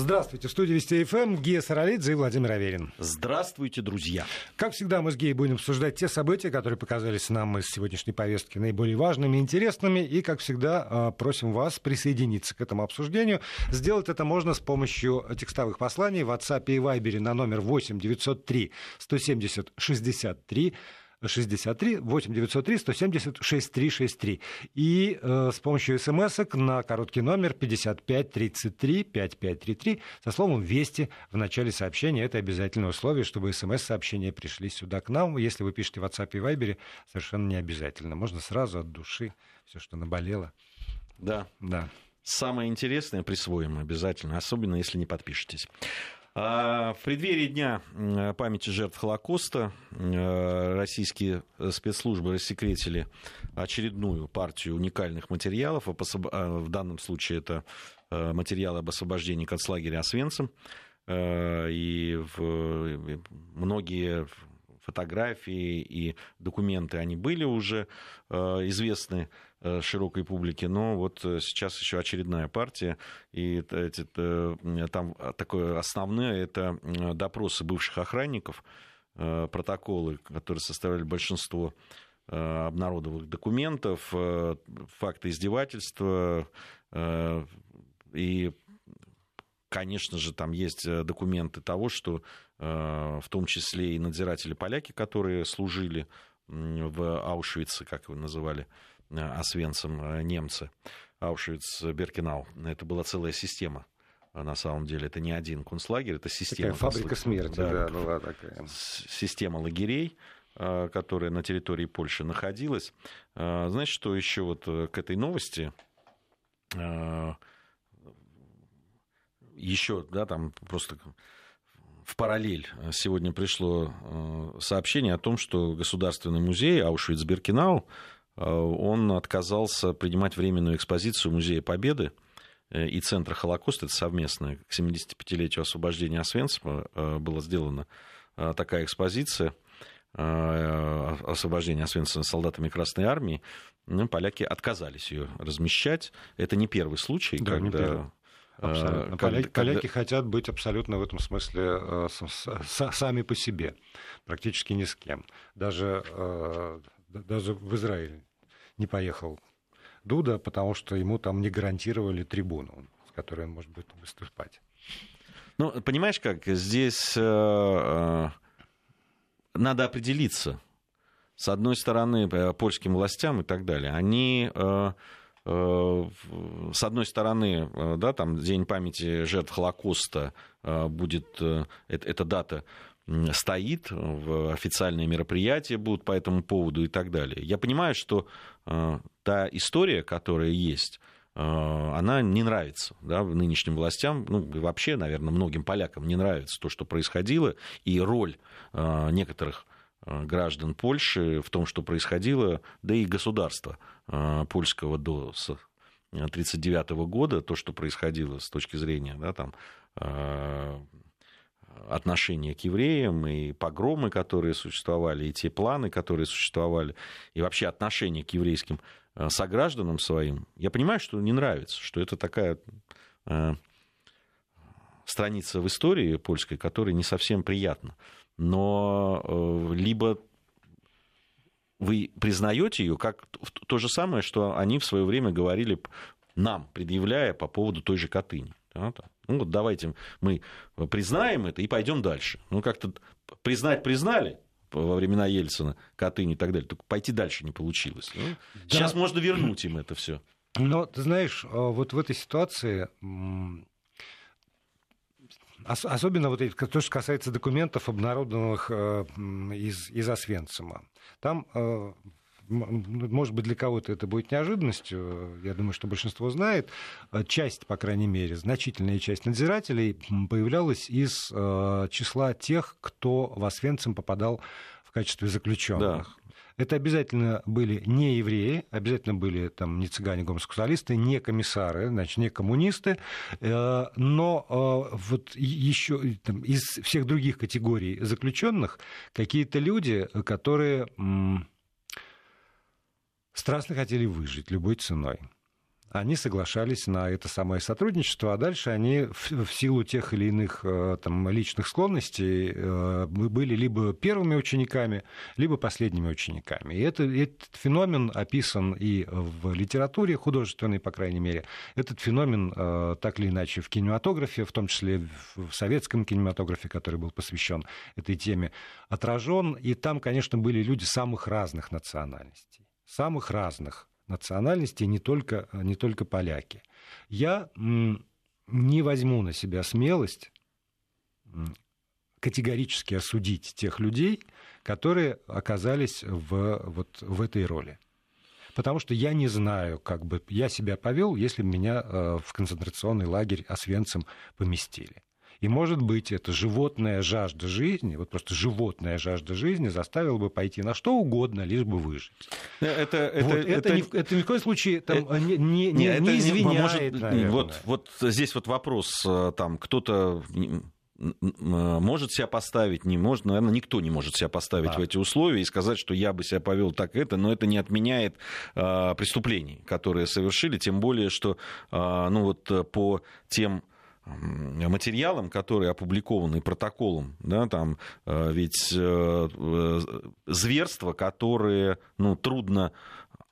Здравствуйте. В студии Вести ФМ Гия Саралидзе и Владимир Аверин. Здравствуйте, друзья. Как всегда, мы с Гией будем обсуждать те события, которые показались нам из сегодняшней повестки наиболее важными и интересными. И, как всегда, а, просим вас присоединиться к этому обсуждению. Сделать это можно с помощью текстовых посланий в WhatsApp и Viber на номер 8 903 170 63 63 8 903 170 6363. И э, с помощью смс на короткий номер 5533 5533 со словом «Вести» в начале сообщения. Это обязательное условие, чтобы смс-сообщения пришли сюда к нам. Если вы пишете в WhatsApp и Viber, совершенно не обязательно. Можно сразу от души все, что наболело. Да. Да. Самое интересное присвоим обязательно, особенно если не подпишетесь. А, в преддверии Дня памяти жертв Холокоста э, российские спецслужбы рассекретили очередную партию уникальных материалов. А, в данном случае это э, материалы об освобождении концлагеря Освенцим. Э, и многие фотографии и документы, они были уже известны Э, широкой публике, но вот э, сейчас еще очередная партия, и эти, там такое основное это допросы бывших охранников, э, протоколы, которые составляли большинство обнародованных документов, факты издевательства и Конечно же, там есть документы того, что в том числе и надзиратели поляки, которые служили в Аушвице, как его называли, Э, Освенцим э, немцы, Аушвиц-Беркинау. Это была целая система на самом деле это не один концлагерь, это система. Такая фабрика смерти, да, да была такая. Система лагерей, э, которая на территории Польши находилась. Знаешь, что еще вот к этой новости еще, да, там просто в параллель сегодня пришло сообщение о том, что Государственный музей Аушвиц-Беркинау Э, он отказался принимать временную экспозицию Музея Победы э, и Центра Холокоста, это совместное, к 75-летию освобождения Освенцима э, была сделана такая экспозиция освобождения Освенцима солдатами Красной Армии, ну, поляки отказались ее размещать. Это не первый случай, да, когда... Первый. Абсолютно. Когда, поляки, когда... поляки хотят быть абсолютно в этом смысле э, с, с, сами по себе, практически ни с кем. Даже, э, даже в Израиле не поехал Дуда, потому что ему там не гарантировали трибуну, с которой он может будет выступать. Ну, понимаешь как, здесь э, э, надо определиться. С одной стороны, э, польским властям и так далее, они... Э, э, с одной стороны, э, да, там День памяти жертв Холокоста будет, эта дата стоит, в официальные мероприятия будут по этому поводу и так далее. Я понимаю, что э, та история, которая есть, э, она не нравится да, нынешним властям, ну, вообще, наверное, многим полякам не нравится то, что происходило, и роль э, некоторых граждан Польши в том, что происходило, да и государства польского до 1939 года, то, что происходило с точки зрения да, там, отношение к евреям, и погромы, которые существовали, и те планы, которые существовали, и вообще отношение к еврейским э, согражданам своим, я понимаю, что не нравится, что это такая э, страница в истории польской, которая не совсем приятна. Но э, либо вы признаете ее как то же самое, что они в свое время говорили нам, предъявляя по поводу той же Катыни. Да, ну вот давайте мы признаем это и пойдем дальше. Ну как-то признать признали, во времена Ельцина, Катынь и так далее. Только пойти дальше не получилось. Ну, да. Сейчас можно вернуть им это все. Но ты знаешь, а, вот в этой ситуации Особенно вот то, что касается документов, обнародованных э, из, из Освенцима. Там э, может быть, для кого-то это будет неожиданностью, я думаю, что большинство знает, часть, по крайней мере, значительная часть надзирателей появлялась из э, числа тех, кто в Освенцим попадал в качестве заключенных. Да. Это обязательно были не евреи, обязательно были там не цыгане, гомосексуалисты, не комиссары, значит, не коммунисты, э, но э, вот еще там, из всех других категорий заключенных какие-то люди, которые страстно хотели выжить любой ценой. они соглашались на это самое сотрудничество, а дальше они в, в силу тех или иных э, там, личных склонностей э, были либо первыми учениками, либо последними учениками. И это, этот феномен описан и в литературе художественной, по крайней мере. Этот феномен э, так или иначе в кинематографе, в том числе в советском кинематографе, который был посвящен этой теме, отражен. И там, конечно, были люди самых разных национальностей самых разных национальностей, не только, не только поляки. Я не возьму на себя смелость категорически осудить тех людей, которые оказались в, вот, в этой роли. Потому что я не знаю, как бы я себя повел, если бы меня э, в концентрационный лагерь Освенцим поместили. И, может быть, эта животная жажда жизни, вот просто животная жажда жизни заставила бы пойти на что угодно, лишь бы выжить. Это, это, вот, это, это, ни, это ни в коем случае там, это, не, не, не, это не извиняет, может, Вот, вот здесь вот вопрос, э, там, кто-то может себя поставить, не может, наверное, никто не может себя поставить да. в эти условия и сказать, что я бы себя повел так это, но это не отменяет э, преступлений, которые совершили, тем более, что э, ну вот э, по тем материалам, которые опубликованы протоколом, да, там э, ведь э, э, зверства, которые ну, трудно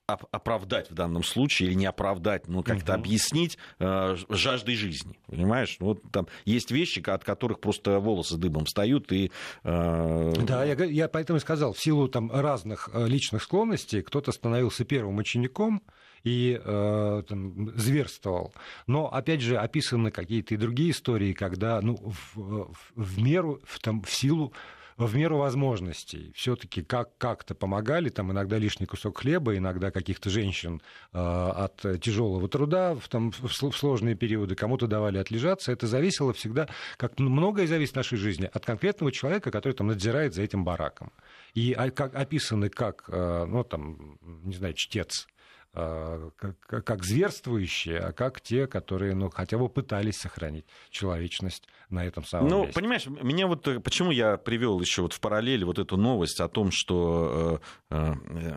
оправдать в данном случае или не оправдать, но как-то угу. объяснить э, жаждой жизни, понимаешь? Вот там есть вещи, от которых просто волосы дыбом встают и. Э... Да, я, я поэтому и сказал, в силу там разных личных склонностей кто-то становился первым учеником, и э, там, зверствовал. Но, опять же, описаны какие-то и другие истории, когда ну, в, в меру, в, там, в силу в меру возможностей все-таки как- как-то помогали, там иногда лишний кусок хлеба, иногда каких-то женщин э, от тяжелого труда в, там, в сложные периоды, кому-то давали отлежаться. Это зависело всегда, как многое зависит в нашей жизни, от конкретного человека, который там надзирает за этим бараком. И а, как, описаны как, э, ну, там, не знаю, чтец как, как зверствующие, а как те, которые ну, хотя бы пытались сохранить человечность на этом самом ну, месте. понимаешь, меня вот э, почему я привел еще вот в параллели вот эту новость о том, что э, э,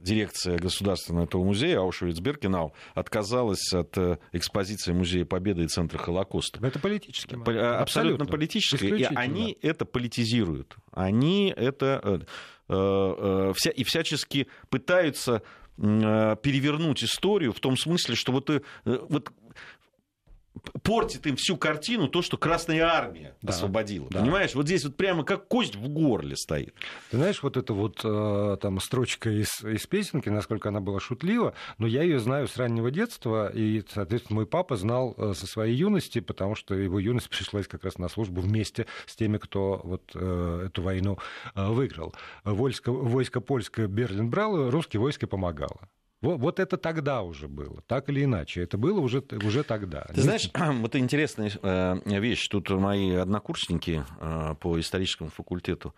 дирекция Государственного этого музея Аушвиц-Биркенау отказалась от экспозиции Музея Победы и Центра Холокоста. Это политически. Абсолютно, абсолютно политически. И они это политизируют. Они это вся, и всячески пытаются Э, перевернуть историю в том смысле, что вот, э, вот портит им всю картину то, что Красная Армия да, освободила. Да. Понимаешь, вот здесь вот прямо как кость в горле стоит. Ты знаешь, вот эта вот э, там строчка из, из песенки, насколько она была шутлива, но я ее знаю с раннего детства, и, соответственно, мой папа знал э, со своей юности, потому что его юность пришлась как раз на службу вместе с теми, кто вот э, эту войну выиграл. Войско, войско польское Берлин брало, русское войско помогало. Вот, вот это тогда уже было, так или иначе. Это было уже, уже тогда. Ты знаешь, вот интересная э, вещь. Тут мои однокурсники э, по историческому факультету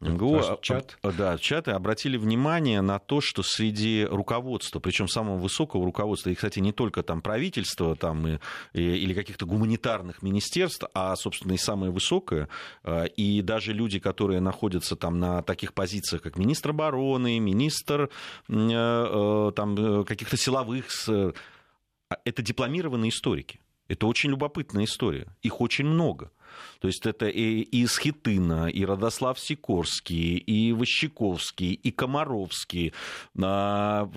МГУ, а, чат. Да, чаты обратили внимание на то, что среди руководства, причем самого высокого руководства, и, кстати, не только там правительства там, и, и, или каких-то гуманитарных министерств, а, собственно, и самое высокое, э, и даже люди, которые находятся там на таких позициях, как министр обороны, министр э, э, там, каких-то силовых, это дипломированные историки. Это очень любопытная история. Их очень много. То есть это и, и Схитына, и Родослав Сикорский, и Ващиковский, и Комаровский. А,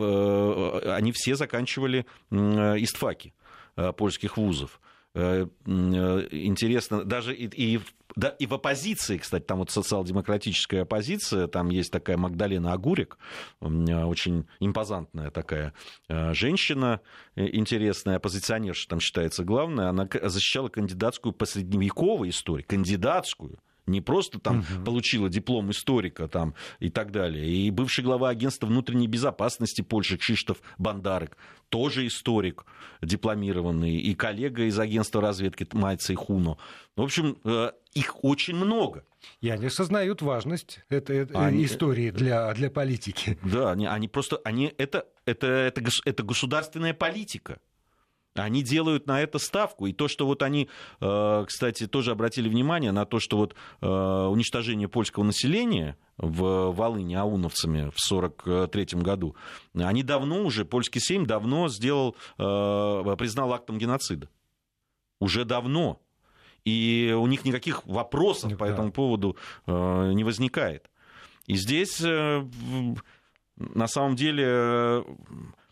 они все заканчивали истфаки э, польских вузов. Э, э, интересно, даже и, и, да, и в оппозиции, кстати, там вот социал-демократическая оппозиция, там есть такая Магдалена Агурик, очень импозантная такая э, женщина, интересная оппозиционерша там считается главная, она защищала кандидатскую по средневековой истории, кандидатскую, не просто там угу. получила диплом историка там и так далее. И бывший глава агентства внутренней безопасности Польши Кшиштоф Бандарек, тоже историк дипломированный, и коллега из агентства разведки Майца и Хуно. В общем, э, их очень много. И они осознают важность этой они... истории для, для политики. Да, они, они просто, они, это, это, это, это государственная политика. Они делают на это ставку. И то, что вот они, э, кстати, тоже обратили внимание на то, что вот э, уничтожение польского населения в Волыне ауновцами в 1943 году, они давно уже, польский Сейм давно сделал, э, признал актом геноцида. Уже давно. И у них никаких вопросов по этому поводу не возникает. И здесь на самом деле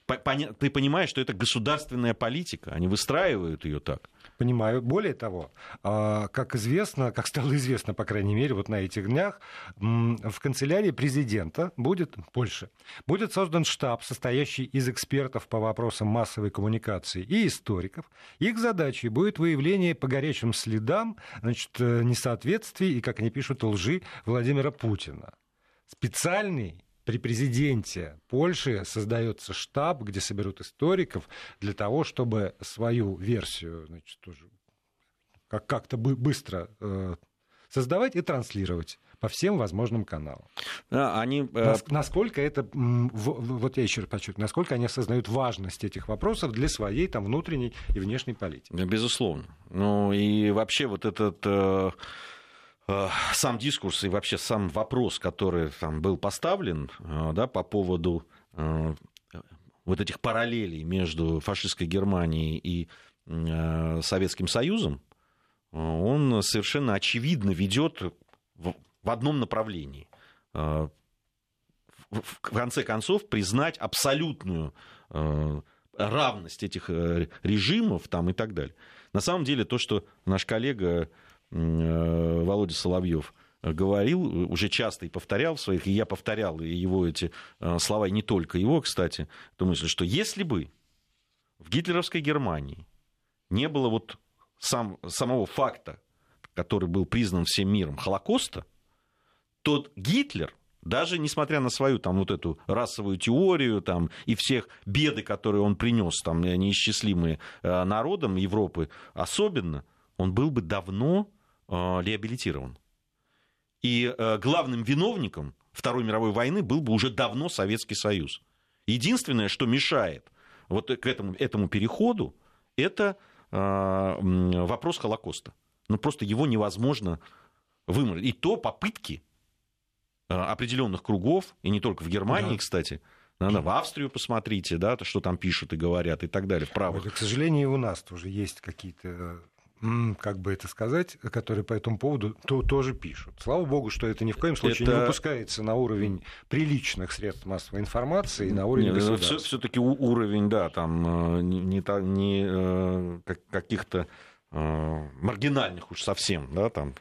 ты понимаешь, что это государственная политика, они выстраивают ее так. Понимаю. Более того, а, как известно, как стало известно, по крайней мере, вот на этих днях, в канцелярии президента будет, Польши, будет создан штаб, состоящий из экспертов по вопросам массовой коммуникации и историков. Их задачей будет выявление по горячим следам значит, э, несоответствий и, как они пишут, лжи Владимира Путина. Специальный при президенте Польши создается штаб, где соберут историков для того, чтобы свою версию значит, тоже как-то быстро э, создавать и транслировать по всем возможным каналам. Да, они... Э, насколько это, вот я еще раз подчеркну, насколько они осознают важность этих вопросов для своей там, внутренней и внешней политики. Безусловно. Ну и вообще вот этот Э, сам дискурс и вообще сам вопрос, который там был поставлен э, да, по поводу э, вот этих параллелей между фашистской Германией и Советским Союзом, он совершенно очевидно ведет в одном направлении. В конце концов, признать абсолютную равность этих режимов там, и так далее. На самом деле, то, что наш коллега Э, Володя Соловьев говорил, уже часто и повторял в своих, и я повторял его эти э, слова, и не только его, кстати, эту мысль, что если бы в гитлеровской Германии не было вот сам, самого факта, который был признан всем миром, Холокоста, то Гитлер, даже несмотря на свою там вот эту расовую теорию там, и всех беды, которые он принес, там, неисчислимые э, народам Европы особенно, он был бы давно Э, реабилитирован. И э, главным виновником Второй мировой войны был бы уже давно Советский Союз. Единственное, что мешает вот к этому, этому переходу, это э, вопрос Холокоста. Ну, просто его невозможно выморить. И то попытки определенных кругов, и не только в Германии, да. кстати, надо в Австрию посмотрите, да, что там пишут и говорят и так далее, в правых. к сожалению, и у нас тоже есть какие-то как бы это сказать, которые по этому поводу то, тоже пишут. Слава богу, что это ни в коем случае это... не выпускается на уровень приличных средств массовой информации, на уровень Нет, государства. Все-таки уровень, да, там э, не, не, не э, каких-то э, маргинальных уж совсем, да, там,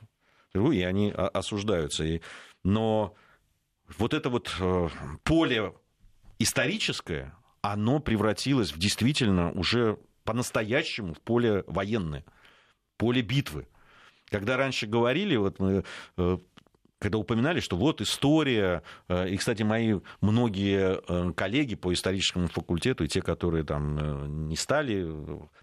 и они осуждаются. И, но вот это вот поле историческое, оно превратилось в действительно уже по-настоящему в поле военное поле битвы. Когда раньше говорили, вот мы э, когда упоминали, что вот история, э, и, кстати, мои многие э, коллеги по историческому факультету, и те, которые там не стали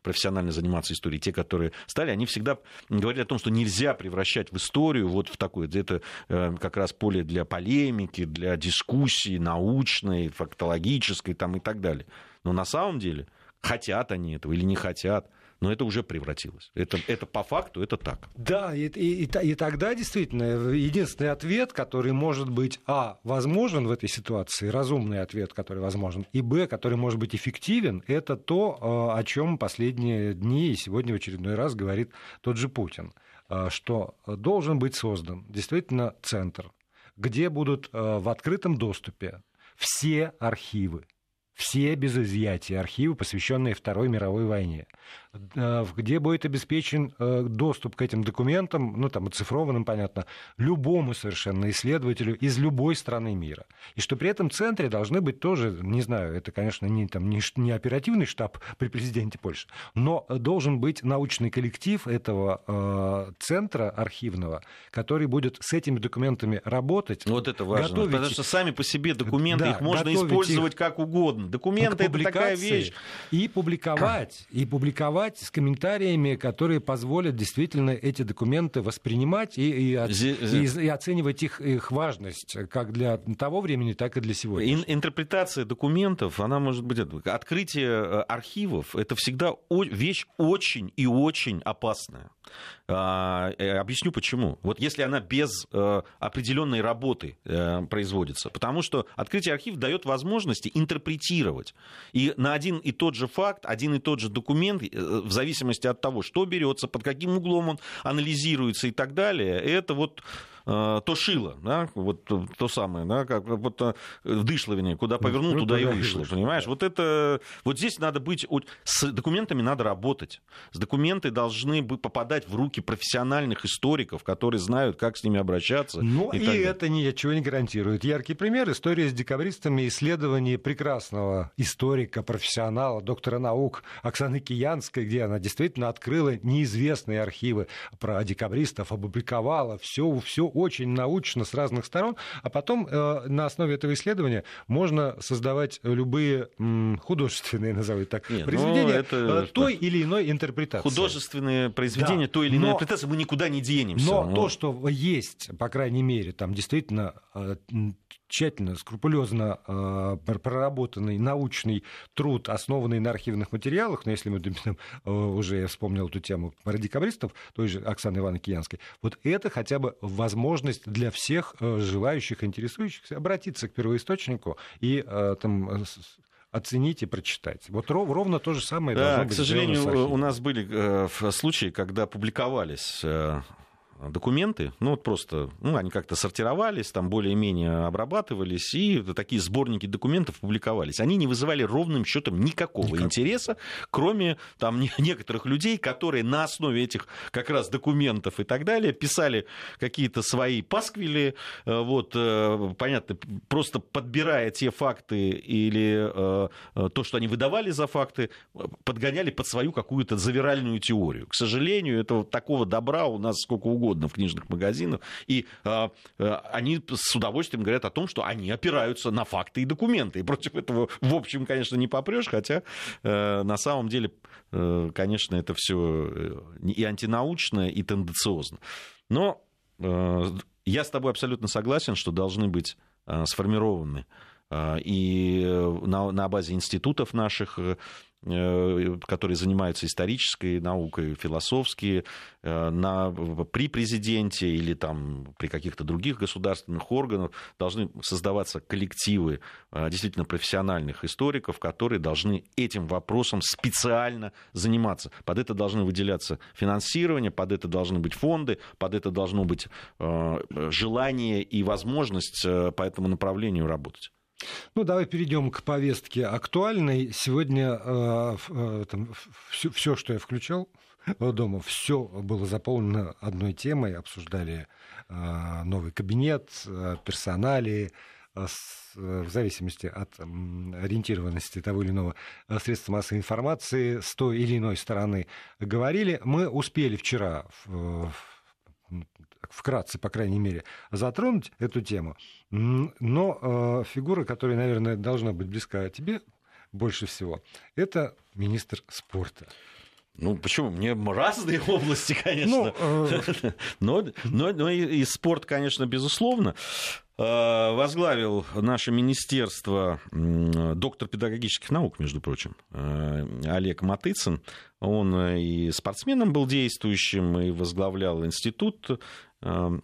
профессионально заниматься историей, те, которые стали, они всегда говорили о том, что нельзя превращать в историю вот в такое, это как раз поле для полемики, для дискуссии научной, фактологической там, и так далее. Но на самом деле, хотят они этого или не хотят – но это уже превратилось. Это, это по факту, это так. Да, и, и, и тогда действительно единственный ответ, который может быть, а, возможен в этой ситуации, разумный ответ, который возможен, и, б, который может быть эффективен, это то, а, о чем последние дни и сегодня в очередной раз говорит тот же Путин, а, что должен быть создан действительно центр, где будут в открытом доступе все архивы все без изъятия архивы, посвященные Второй мировой войне, э, где будет обеспечен э, доступ к этим документам, ну там оцифрованным, понятно, любому совершенно исследователю из любой страны мира. И что при этом центре должны быть тоже, не знаю, это, конечно, не, там, не, не оперативный штаб при президенте Польши, но должен быть научный коллектив этого э, центра архивного, который будет с этими документами работать. Вот это важно, готовить... потому что сами по себе документы, да, их можно использовать их... как угодно. Документы это такая вещь. И публиковать, и публиковать публиковать с комментариями, которые позволят действительно эти документы воспринимать и, и, от, и, и оценивать их, их важность как для того времени, так и для сегодня. Ин, интерпретация документов, она может быть... Открытие э, архивов — это всегда вещь очень и очень опасная. А, э, объясню почему. Вот если она без э, определенной работы производится. Потому что открытие архива дает возможности интерпретировать. И на один и тот же факт, один и тот же документ, в зависимости от того, что берется, под каким углом он анализируется и так далее, это вот Э, то шило, да, вот то самое, да, как вот э, в Дышловине, куда повернул, ну, туда и вышло, понимаешь? Да. Вот это, вот здесь надо быть, с документами надо работать, с документы должны попадать в руки профессиональных историков, которые знают, как с ними обращаться. Ну и, и это ничего не гарантирует. Яркий пример, история с декабристами, исследование прекрасного историка, профессионала, доктора наук Оксаны Киянской, где она действительно открыла неизвестные архивы про декабристов, опубликовала все, все очень научно с разных сторон, а потом э, на основе этого исследования можно создавать любые м, художественные, назову так, Нет, ну, произведения это... Той или иной интерпретации. Художественные произведения да, той или иной но, интерпретации мы никуда не денемся. Но, но то, что есть, по крайней мере, там действительно э, тщательно, скрупулезно э, проработанный научный труд, основанный на архивных материалах, но если мы там, э, уже я вспомнил эту тему про декабристов, той же Оксаны Ивановны Киянской, вот это хотя бы возможность для всех э, желающих, интересующихся обратиться к первоисточнику и э, там оценить и прочитать. Вот ровно то же самое да. К сожалению, у нас были э, случаи, когда публиковались э, документы, ну вот просто, ну они как-то сортировались, там более-менее обрабатывались, и такие сборники документов публиковались. Они не вызывали ровным счетом никакого Никак. интереса, кроме там некоторых людей, которые на основе этих как раз документов и так далее писали какие-то свои пасквили, э, вот, э, понятно, просто подбирая те факты или э, то, что они выдавали за факты, подгоняли под свою какую-то завиральную теорию. К сожалению, этого такого добра у нас сколько угодно угодно в книжных магазинах, и э, они с удовольствием говорят о том, что они опираются на факты и документы. И против этого, в общем, конечно, не попрешь, хотя э, на самом деле, э, конечно, это все и антинаучно, и тенденциозно. Но э, я с тобой абсолютно согласен, что должны быть э, сформированы и на, на базе институтов наших Э, которые занимаются исторической наукой, философские, э, на, при президенте или там, при каких-то других государственных органах должны создаваться коллективы э, действительно профессиональных историков, которые должны этим вопросом специально заниматься. Под это должны выделяться финансирование, под это должны быть фонды, под это должно быть желание и возможность по этому направлению работать. Ну, давай перейдем к повестке актуальной. Сегодня э, э, все, что я включал дома, все было заполнено одной темой. Обсуждали э, новый кабинет, э, персонали, э, в зависимости от ориентированности того или иного э, средства массовой информации с той или иной стороны говорили. Мы успели вчера в, вкратце, по крайней мере, затронуть эту тему. Но э, фигура, которая, наверное, должна быть близка тебе больше всего, это министр спорта. Ну, почему? Мне разные области, конечно. Ну, э... но, но, но и, и спорт, конечно, безусловно. Э, возглавил наше министерство доктор педагогических наук, между прочим, э, Олег Матыцын. Он и спортсменом был действующим, и возглавлял институт. Э,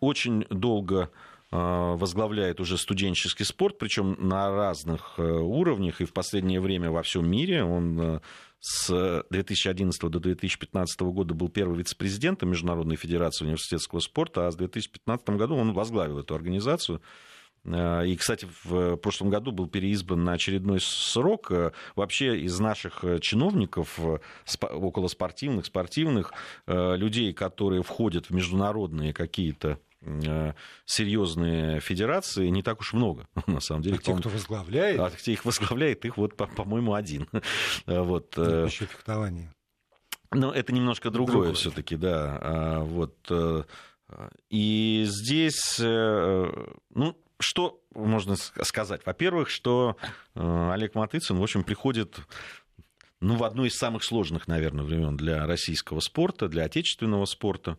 очень долго возглавляет уже студенческий спорт, причем на разных уровнях, и в последнее время во всем мире. Он с 2011 до 2015 года был первым вице-президентом Международной Федерации университетского спорта, а с 2015 году он возглавил эту организацию. Э, и, кстати, в прошлом году был переизбран на очередной срок. Э, вообще из наших чиновников, около спортивных, спортивных, э, людей, которые входят в международные какие-то Э, серьезные федерации не так уж много, на самом деле. А те, кто возглавляет? А те, их возглавляет, их вот, по-моему, один. вот. Э, Еще фехтование. Но это немножко другое, другое. все-таки, да. А, вот. Э, и здесь, ну, что можно сказать? Во-первых, что Олег Матыцын, в общем, приходит ну, в одной из самых сложных, наверное, времен для российского спорта, для отечественного спорта.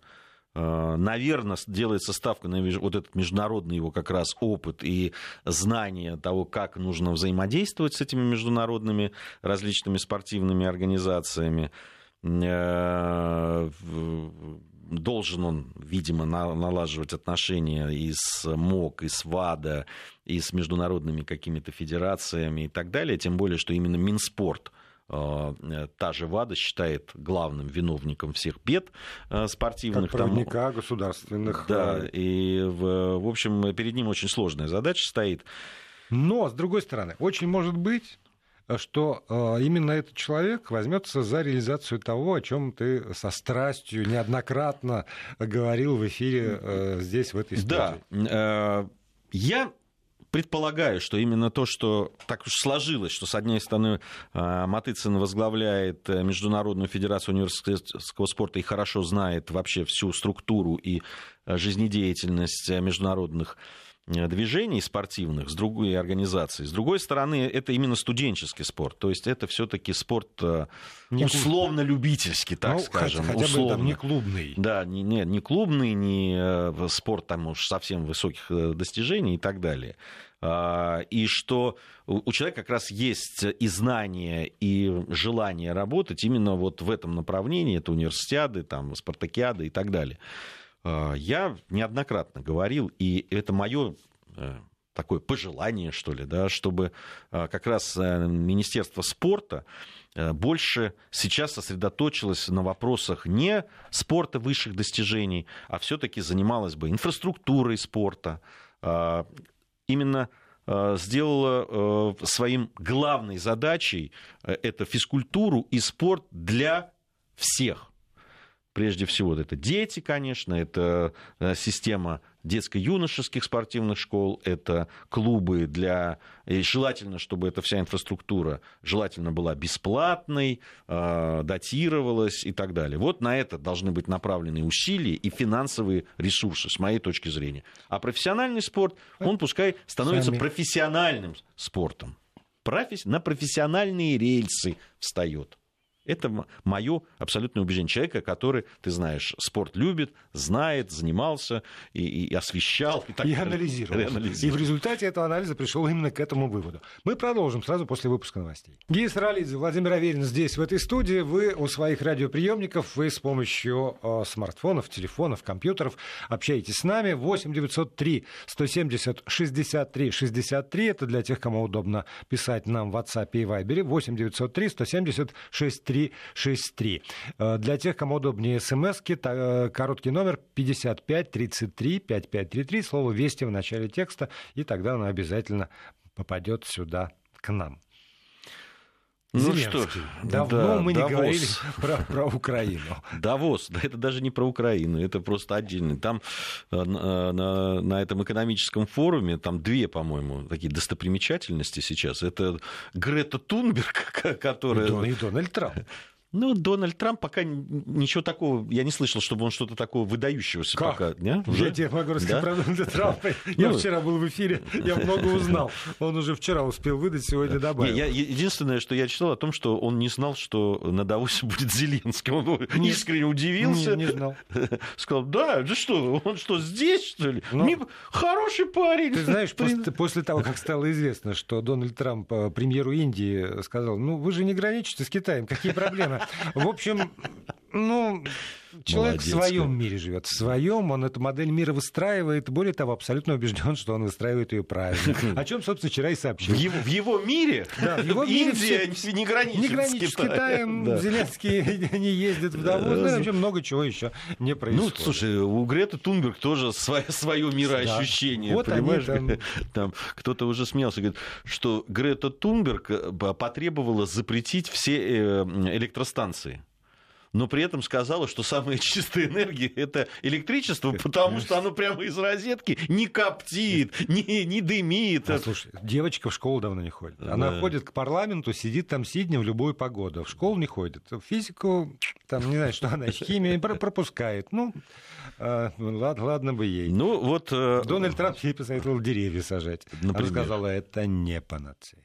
Э, наверное, делается ставка на вот этот международный его как раз опыт и знание того, как нужно взаимодействовать с этими международными различными спортивными организациями. Э, должен он, видимо, налаживать отношения и с МОК, и с ВАДА, и с международными какими-то федерациями и так далее. Тем более, что именно Минспорт – та же ВАДА считает главным виновником всех бед э, спортивных. Как проводника там, государственных. Да, э, и, в, в общем, перед ним очень сложная задача стоит. Но, с другой стороны, очень может быть, что именно этот человек возьмется за реализацию того, о чем ты со страстью неоднократно говорил в эфире здесь, в этой студии. Да. Я предполагаю, что именно то, что так уж сложилось, что с одной стороны а, Матыцин возглавляет э, Международную федерацию университетского спорта и хорошо знает вообще всю структуру и э, жизнедеятельность э, международных движений спортивных с другой организацией. С другой стороны, это именно студенческий спорт. То есть это все-таки спорт не условно-любительский, так ну, скажем. Хотя, условно. бы там не клубный. Да, не, не, не клубный, не спорт там уж совсем высоких достижений и так далее. А, и что у человека как раз есть и знание, и желание работать именно вот в этом направлении, это университеты, там, спартакиады и так далее. А, я неоднократно говорил, и это мое э, такое пожелание, что ли, да, чтобы а, как раз э, Министерство спорта э, больше сейчас сосредоточилось на вопросах не спорта высших достижений, а все-таки занималось бы инфраструктурой спорта, именно э, сделала своим главной задачей это физкультуру и спорт для всех. Прежде всего, это дети, конечно, это система детско-юношеских спортивных школ, это клубы для... И желательно, чтобы эта вся инфраструктура желательно была бесплатной, э, датировалась и так далее. Вот на это должны быть направлены усилия и финансовые ресурсы, с моей точки зрения. А профессиональный спорт, он пускай становится Сами. профессиональным спортом. Профи... На профессиональные рельсы встает. Это мое абсолютное убеждение человека, который, ты знаешь, спорт любит, знает, занимался и, и освещал. И, так и анализировал. и анализировал. И в результате этого анализа пришел именно к этому выводу. Мы продолжим сразу после выпуска новостей. Гия Саралидзе, Владимир Аверин здесь, в этой студии. Вы у своих радиоприемников, вы с помощью э, смартфонов, телефонов, компьютеров общаетесь с нами. 8 903 170 63 63. Это для тех, кому удобно писать нам в WhatsApp и Viber. 8 903 170 63 6363. Э, для тех, кому удобнее смс э, короткий номер 55 33 5533, слово «Вести» в начале текста, и тогда оно обязательно попадет сюда к нам. Ну Зеленский. что, давно да, мы не Давос. говорили про, про Украину. Давос, да это даже не про Украину, это просто отдельно. Там э, на, на, на этом экономическом форуме, там две, по-моему, такие достопримечательности сейчас. Это Грета Тунберг, которая... И, Дональд Трамп. Ну, Дональд Трамп пока ничего такого, я не слышал, чтобы он что-то такого выдающегося как? пока. Не? Уже? Я тебе могу рассказать да? про Дональда Трампа. Я ну, вчера был в эфире, я много узнал. Он уже вчера успел выдать, сегодня добавил. Я, единственное, что я читал о том, что он не знал, что на Давосе будет Зеленский. Он не, искренне удивился. Не, не знал. Сказал, да, да что, он что, здесь, что ли? Но... Ну, Хороший парень. Ты знаешь, после, после того, как стало известно, что Дональд Трамп э, премьеру Индии сказал, ну, вы же не граничите с Китаем, какие проблемы? В общем, ну, человек Молодец, в своем мире живет. В своем он эту модель мира выстраивает. Более того, абсолютно убежден, что он выстраивает ее правильно. О чем, собственно, вчера и сообщил. В его, в его мире? Да, в его мире Индия все... не граничит, не граничит с Китаем. Китаем да. Зеленский не ездит в Давос. Ну, вообще много чего еще не происходит. Ну, слушай, у Греты Тунберг тоже свое, свое мироощущение. Да. Вот понимаешь? Там... там кто-то уже смеялся, говорит, что Грета Тунберг э, потребовала запретить все э, электростанции но при этом сказала, что самая чистая энергия – это электричество, потому что оно прямо из розетки не коптит, не, не дымит. А, слушай, девочка в школу давно не ходит. Она да. ходит к парламенту, сидит там сидня в любую погоду. В школу не ходит. В физику, там, не знаю, что она, химию пропускает. Ну, а, ладно, ладно бы ей. Ну, вот... Э, Дональд Трамп ей посоветовал деревья сажать. Например? Она сказала, это не панацея.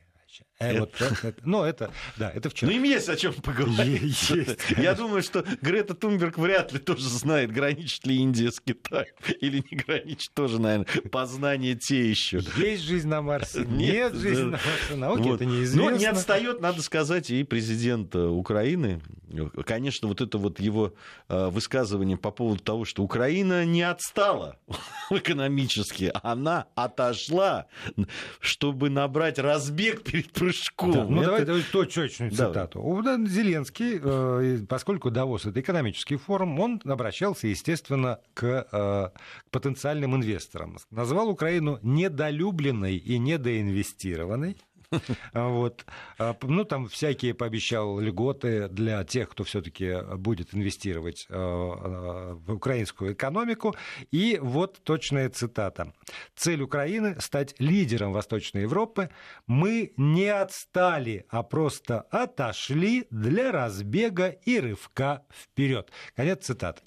Э, вот, это, ну, это, да, это вчера. Ну, им есть о чем поговорить. Есть, Я думаю, что Грета Тунберг вряд ли тоже знает, граничит ли Индия с Китаем. Или не граничит тоже, наверное, познание те еще. Есть жизнь на Марсе, нет, нет жизни да. на Марсе. Науке вот. это неизвестно. Но не отстает, надо сказать, и президент э, Украины. Конечно, вот это вот его э, высказывание по поводу того, что Украина не отстала экономически, она отошла, чтобы набрать разбег перед прыжком. Да, ну, это... давайте точную цитату. Давай. Зеленский, э, поскольку Давос — это экономический форум, он обращался, естественно, к, э, к потенциальным инвесторам. Назвал Украину недолюбленной и недоинвестированной. Вот. А, ну, там всякие пообещал льготы для тех, кто все-таки будет инвестировать а, а, в украинскую экономику. И вот точная цитата. Цель Украины – стать лидером Восточной Европы. Мы не отстали, а просто отошли для разбега и рывка вперед. Конец цитаты.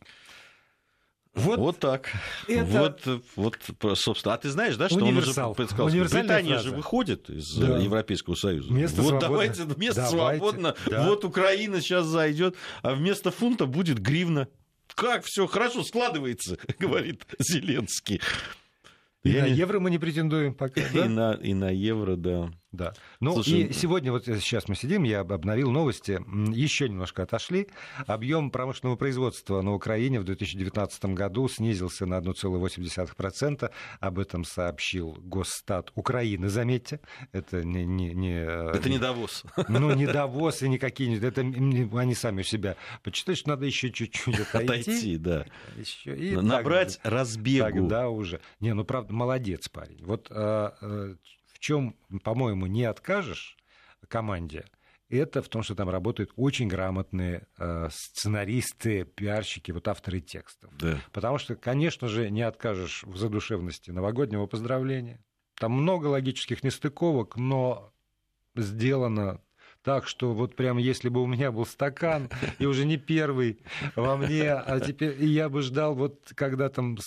Вот, вот так. Это... Вот, вот, собственно. А ты знаешь, да, что Универсал. он уже сказал, Британия фраза. же выходит из да. Европейского Союза. Место вот свободно. давайте, место давайте. свободно. Да. Вот Украина сейчас зайдет, а вместо фунта будет гривна. Как все хорошо складывается, говорит Зеленский. И Я на не... евро мы не претендуем пока. Да? И, на, и на евро, да. Да. Ну Слушай, и сегодня, вот сейчас мы сидим, я обновил новости, еще немножко отошли. Объем промышленного производства на Украине в 2019 году снизился на 1,8%. Об этом сообщил Госстат Украины, заметьте. Это не... не, не это не Давос. Ну, не Давос и никакие... Это они сами себя почитают, что надо еще чуть-чуть отойти. Отойти, да. Еще, и Набрать так, разбегу. Тогда уже. Не, ну правда, молодец парень. Вот а, в чем, по-моему, не откажешь команде, это в том, что там работают очень грамотные э, сценаристы, пиарщики, вот авторы текстов. Да. Потому что, конечно же, не откажешь в задушевности новогоднего поздравления. Там много логических нестыковок, но сделано так, что вот прям если бы у меня был стакан, и уже не первый во мне, а теперь я бы ждал вот когда там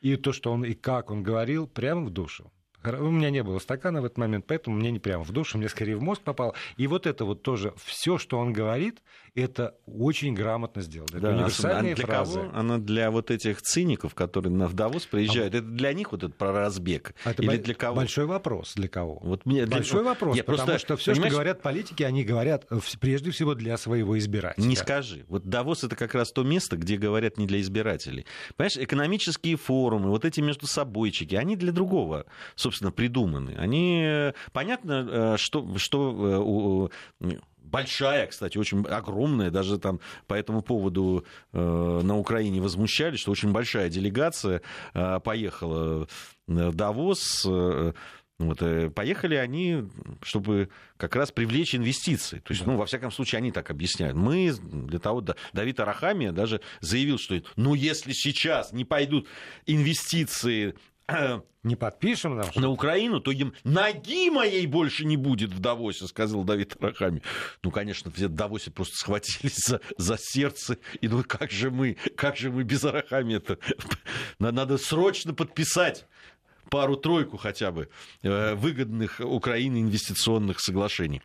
и то, что он и как он говорил, прямо в душу. У меня не было стакана в этот момент, поэтому мне не прямо в душу, мне скорее в мозг попало. И вот это вот тоже, все, что он говорит, это очень грамотно сделано. Это да, универсальные а для фразы. Кого? Она для вот этих циников, которые на Давос приезжают, а... это для них вот этот про разбег? Это Или бо... для кого? Большой вопрос для кого? Вот мне, большой для... вопрос, Нет, потому просто, что все, понимаешь... что говорят политики, они говорят э, прежде всего для своего избирателя. Не скажи. Вот Давос это как раз то место, где говорят не для избирателей. Понимаешь, экономические форумы, вот эти между собойчики, они для другого, собственно, придуманы. Они, э, понятно, э, что, что большая, кстати, очень огромная, даже там по этому поводу э, на Украине возмущались, что очень большая делегация э, поехала в Давос. Э, вот, э, поехали они, чтобы как раз привлечь инвестиции. То есть, ну, во всяком случае, они так объясняют. Мы для того, да, Давид Арахамия даже заявил, что ну, если сейчас не пойдут инвестиции не подпишем нам, на Украину, то им ноги моей больше не будет в Давосе, сказал Давид Рахами. Ну, конечно, все в Давосе просто схватились за, за сердце. И ну как же мы, как же мы без Арахами это? Надо срочно подписать пару-тройку хотя бы э, выгодных Украине инвестиционных соглашений.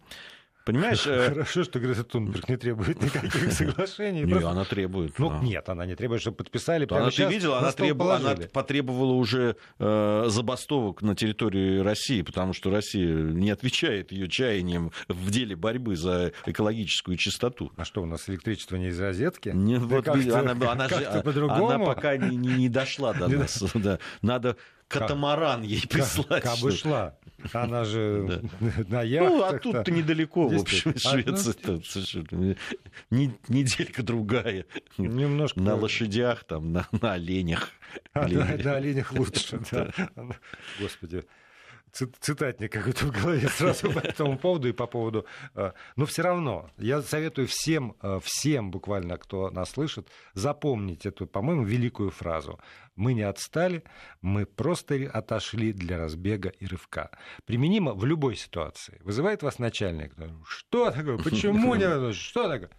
Понимаешь? Э, Хорошо, что Грета Тунберг не требует никаких соглашений. Не, она требует. Ну, нет, она не требует, чтобы подписали. Она, ты видела, она, требовала, она потребовала уже э, забастовок на территории России, потому что Россия не отвечает ее чаяниям в деле борьбы за экологическую чистоту. А что, у нас электричество не из розетки? Не, вот, она, она пока не, не дошла до нас. Да. Надо катамаран ей прислать. Как бы шла. Она же на яхтах. Ну, а тут-то недалеко, в общем, Швеция. Ну, неделька другая. Немножко. На лошадях, там, на, на оленях. А, на оленях лучше. Господи цитатник какой-то в голове сразу по этому поводу и по поводу... Э, но все равно, я советую всем, э, всем буквально, кто нас слышит, запомнить эту, по-моему, великую фразу. Мы не отстали, мы просто отошли для разбега и рывка. Применимо в любой ситуации. Вызывает вас начальник. Что такое? Почему не... Что такое?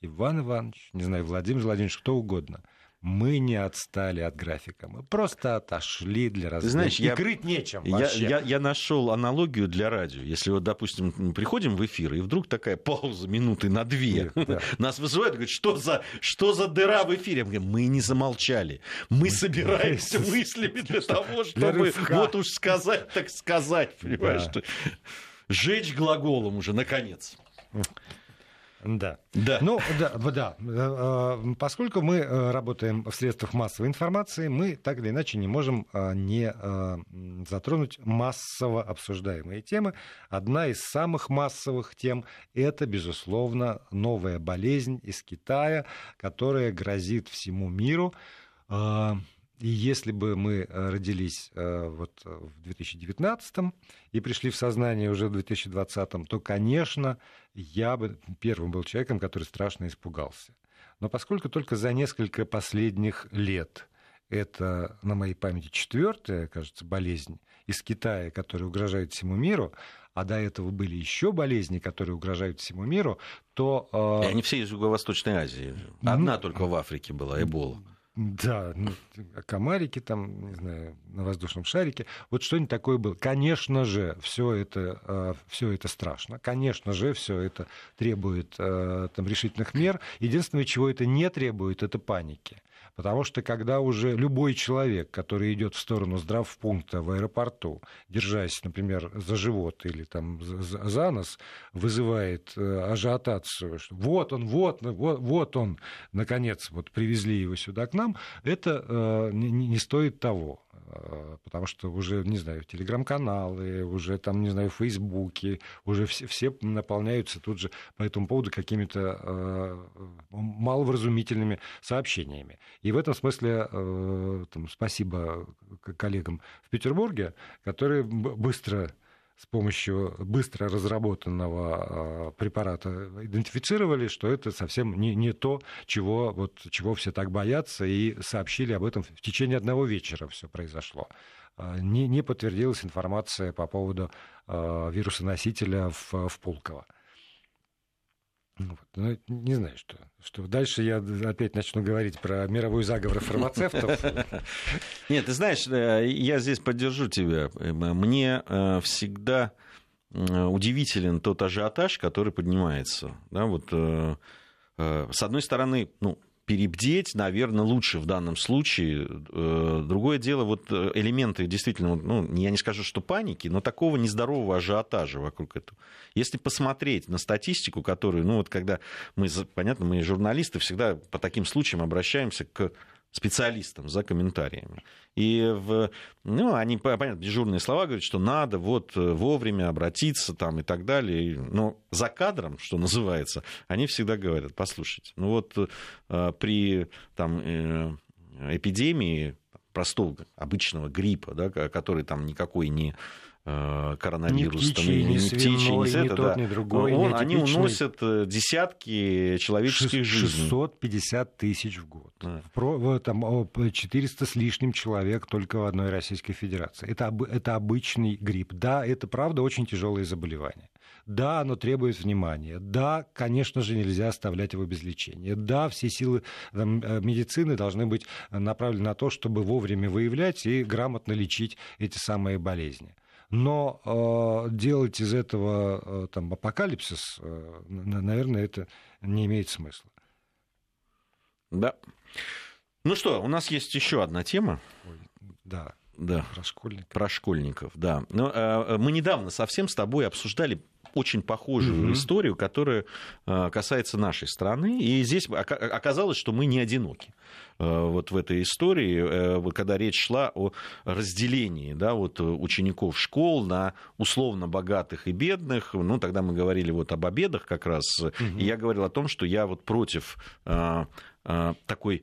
Иван Иванович, не знаю, Владимир Владимирович, кто угодно. Мы не отстали от графика. Мы просто отошли для развития. знаешь, И я- крыть нечем Я, вообще. я, я нашел аналогию для радио. Если вот, допустим, мы приходим в эфир, и вдруг такая пауза минуты на две. Да. Нас вызывают, говорят, что за, что за дыра в эфире? Мы говорим, мы не замолчали. Мы собираемся мыслями для того, чтобы вот уж сказать, так сказать. Понимаешь? Жечь глаголом уже, наконец. Да. Да. Ну, да, да. Э, э, Поскольку мы э, работаем в средствах массовой информации, мы так или иначе не можем не затронуть массово обсуждаемые темы. Одна из самых массовых тем – это, безусловно, новая болезнь из Китая, которая грозит всему миру. И если бы мы э, родились э, вот э, в 2019 и пришли в сознание уже в 2020, то, конечно, я бы первым был человеком, который страшно испугался. Но поскольку только за несколько последних лет это, на моей памяти, четвертая, кажется, болезнь из Китая, которая угрожает всему миру, а до этого были еще болезни, которые угрожают всему миру, то... э, И они все из Юго-Восточной Азии. Одна только в Африке была, Эбола. Да, ну, комарики там, не знаю, на воздушном шарике. Вот что-нибудь такое было. Конечно же, все это, все это страшно. Конечно же, все это требует э, там, решительных мер. Единственное, чего это не требует, это паники. Потому что когда уже любой человек, который идет в сторону здравпункта в аэропорту, держась, например, за живот или там за, нос, вызывает э, ажиотацию, что вот он, вот, вот, вот он, наконец, вот привезли его сюда к нам, это э, не- не стоит того. Э, Потому что уже, не знаю, телеграм-каналы, уже там, не знаю, фейсбуки, уже все, все наполняются тут же по этому поводу какими-то э, маловразумительными сообщениями. И в этом смысле э, там, спасибо коллегам в Петербурге, которые быстро с помощью быстро разработанного э, препарата идентифицировали, что это совсем не, не то, чего, вот, чего все так боятся, и сообщили об этом в течение одного вечера все произошло. Э, Не, не подтвердилась информация по поводу э, вируса-носителя в, в Пулково. Вот. Ну, не знаю, что, что. Дальше я опять начну говорить про мировой заговор фармацевтов. Нет, ты знаешь, э, я здесь поддержу тебя. Мне э, всегда э, удивителен тот ажиотаж, который поднимается. Да, вот, с одной стороны, ну, перебдеть, наверное, лучше в данном случае. Э, Другое дело, вот э, элементы действительно, ну, я не скажу, что паники, но такого нездорового ажиотажа вокруг этого. Если посмотреть на статистику, которую, ну вот когда мы, понятно, мы журналисты всегда по таким случаям обращаемся к специалистам за комментариями. И в, ну, они, по- понятно, дежурные слова говорят, что надо вот э, вовремя обратиться там и так далее. Но за кадром, что называется, они всегда говорят, послушайте, ну вот э, при там, э, эпидемии простого обычного гриппа, да, ко- который там никакой не коронавирус, Ни птичий, и ни птичий, с ни это, тот, да. ни другой, Он- ни они уносят э, десятки человеческих жизней. 650 тысяч в год. Да. Вот там, о, 400 с лишним человек только в одной Российской Федерации. Это, это обычный грипп. Да, это правда очень тяжелое заболевание. Да, оно требует внимания. Да, конечно же, нельзя оставлять его без лечения. Да, все силы э, медицины должны быть направлены на то, чтобы вовремя выявлять и грамотно лечить эти самые болезни. Но э, делать из этого э, там, апокалипсис, э, на- наверное, это не имеет смысла. Да. Ну что, у нас есть еще одна тема. Да, Да. про школьников. Про школьников, да. Но, э, мы недавно совсем с тобой обсуждали очень похожую Мгм. историю, которая э, касается нашей страны. И здесь ока- оказалось, что мы не одиноки э, вот в этой истории, э, когда речь шла о разделении да, вот, учеников школ на условно богатых и бедных. Ну, тогда мы говорили вот об обедах как раз. И я говорил о том, что я вот против такой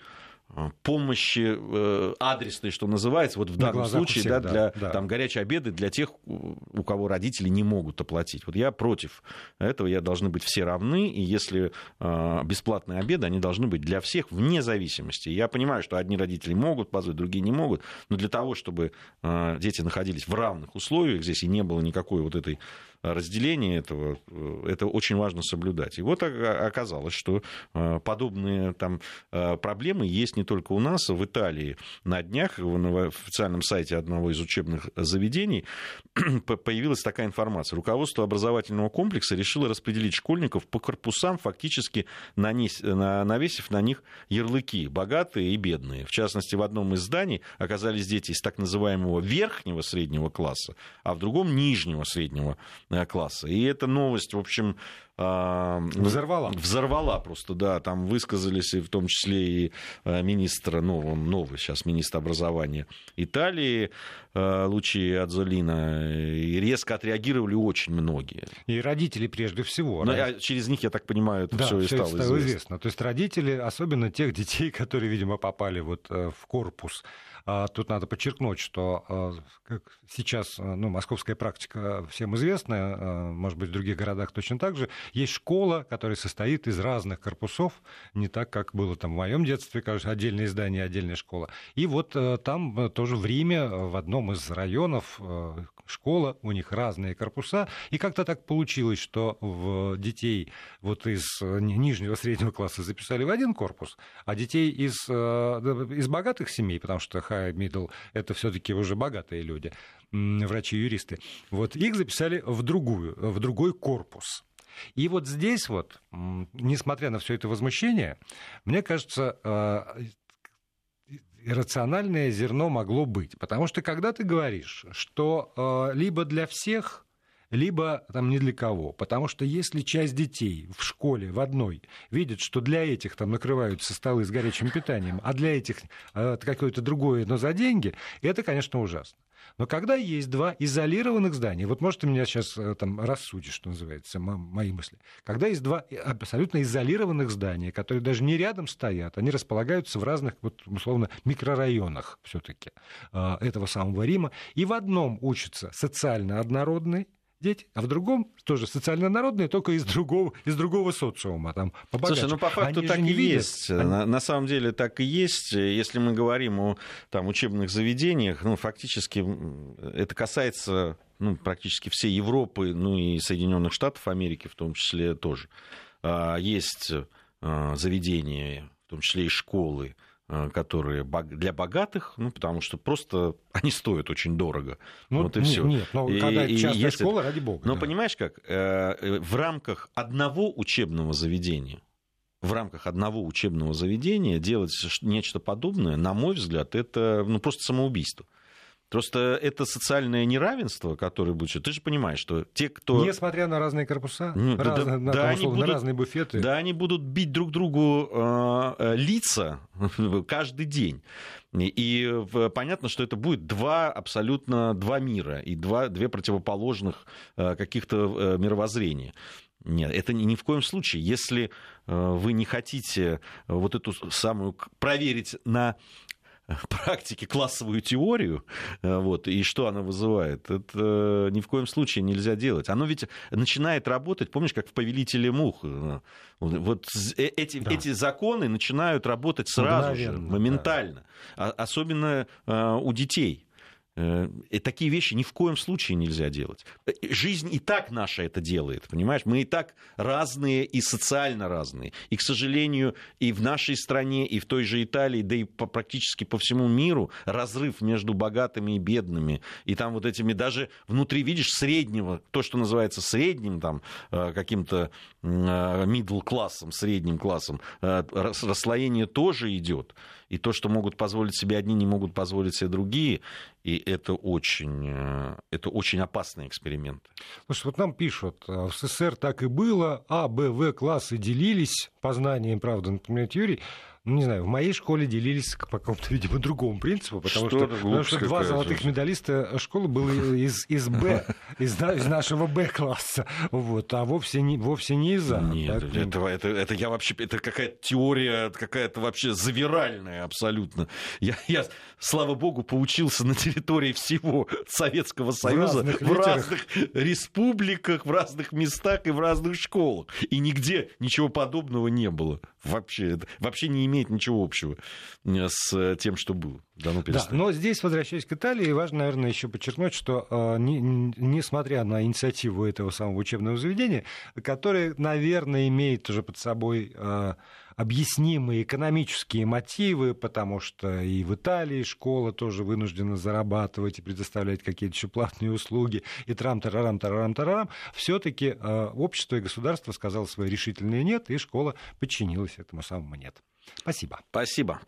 помощи э, адресной, что называется, вот в На данном случае, всех, да, для да. там горячие обеды для тех, у кого родители не могут оплатить. Вот я против этого, я должны быть все равны, и если э, бесплатные обеды, они должны быть для всех вне зависимости. Я понимаю, что одни родители могут позволить, другие не могут, но для того, чтобы э, дети находились в равных условиях здесь и не было никакой вот этой разделение этого, это очень важно соблюдать. И вот оказалось, что подобные там проблемы есть не только у нас, в Италии на днях на официальном сайте одного из учебных заведений появилась такая информация. Руководство образовательного комплекса решило распределить школьников по корпусам, фактически навесив на них ярлыки богатые и бедные. В частности, в одном из зданий оказались дети из так называемого верхнего среднего класса, а в другом нижнего среднего э, класса. И эта новость, в общем, взорвала. Взорвала просто, да. Там высказались и в том числе и э, министр, ну, новый сейчас министр образования Италии, э, Лучи Адзолина. И резко отреагировали очень многие. И родители прежде всего. Но ну, через них, я так понимаю, это да, все и стало, стало известно. известно. То есть родители, особенно тех детей, которые, видимо, попали вот э, в корпус а тут надо подчеркнуть, что а, как сейчас а, ну, московская практика всем известная, может быть, в других городах точно так же. Есть школа, которая состоит из разных корпусов, не так, как было там в моем детстве, кажется, отдельное здание, отдельная школа. И вот там тоже в Риме, в одном из районов, школа, у них разные корпуса, и как-то так получилось, что в детей вот из нижнего среднего класса записали в один корпус, а детей из, из богатых семей, потому что high middle, это все-таки уже богатые люди, врачи-юристы. Вот их записали в другую, в другой корпус. И вот здесь вот, несмотря на все это возмущение, мне кажется, э, иррациональное зерно могло быть. Потому что когда ты говоришь, что э, либо для всех либо там не для кого. Потому что если часть детей в школе в одной видит, что для этих там накрываются столы с горячим питанием, а для этих э, какое-то другое, но за деньги, это, конечно, ужасно. Но когда есть два изолированных здания, вот может ты меня сейчас э, там рассудишь, что называется, мои мысли. Когда есть два абсолютно изолированных здания, которые даже не рядом стоят, они располагаются в разных, вот, условно, микрорайонах все-таки э, этого самого Рима, и в одном учатся социально однородные, дети, а в другом тоже социально-народные, только из другого, из другого социума. Там, побогаче. Слушай, ну по факту Они так и есть. Они... На, на самом деле так и есть. Если мы говорим о там, учебных заведениях, ну, фактически это касается ну, практически всей Европы, ну и Соединенных Штатов Америки в том числе тоже. А, есть а, заведения, в том числе и школы, которые для богатых, ну, потому что просто они стоят очень дорого. Ну, вот и все. Нет, но и, когда и, частная если... школа, ради бога. Но да. понимаешь как, э, э, в рамках одного учебного заведения, в рамках одного учебного заведения делать нечто подобное, на мой взгляд, это ну, просто самоубийство. Просто это социальное неравенство, которое будет... Ты же понимаешь, что те, кто... Несмотря на разные корпуса, ну, раз, да, на, да, там, условно, будут, на разные буфеты. Да, они будут бить друг другу э, э лица каждый день. И понятно, что это будет два абсолютно два мира и два, две противоположных э, каких-то э, мировоззрения. Нет, это ни, ни в коем случае. Если вы не хотите вот эту самую проверить на практике классовую теорию, э, вот, и что она вызывает, это ни в коем случае нельзя делать. Оно ведь начинает работать, помнишь, как в «Повелителе мух». Э, вот э, эти, да. эти законы начинают работать сразу Мгновенно, же, моментально. Да. Особенно у детей. Э, и такие вещи ни в коем случае нельзя делать. Э, жизнь и так наша это делает, понимаешь? Мы и так разные и социально разные. И, к сожалению, и в нашей стране, и в той же Италии, да и по, практически по всему миру разрыв между богатыми и бедными. И там вот этими даже внутри, видишь, среднего, то, что называется средним, там, э, каким-то middle классом, средним классом, расслоение тоже идет. И то, что могут позволить себе одни, не могут позволить себе другие. И это очень, э, это очень опасный эксперимент. Слушай, вот нам пишут, э, в СССР так и было, А, Б, В классы делились по знаниям, правда, например, Юрий, ну, не знаю, в моей школе делились по какому-то, видимо, другому принципу, потому что, что, потому что два золотых медалиста школы было из, из Б, из, из нашего Б-класса, вот, а вовсе не, вовсе не из А. Нет, так, это, это, это я вообще, это какая-то теория, какая-то вообще завиральная абсолютно. Я, я, слава богу, поучился на территории всего Советского Союза, в разных, в разных республиках, в разных местах и в разных школах. И нигде ничего подобного не было. Вообще, вообще не имеет имеет ничего общего с тем, что было. Да, но здесь, возвращаясь к Италии, важно, наверное, еще подчеркнуть, что не, несмотря на инициативу этого самого учебного заведения, которое, наверное, имеет уже под собой объяснимые экономические мотивы, потому что и в Италии школа тоже вынуждена зарабатывать и предоставлять какие-то еще платные услуги, и трам-тарарам, тарарам-тарарам, все-таки э, общество и государство сказало свое решительное нет, и школа подчинилась этому самому нет. Спасибо. Спасибо.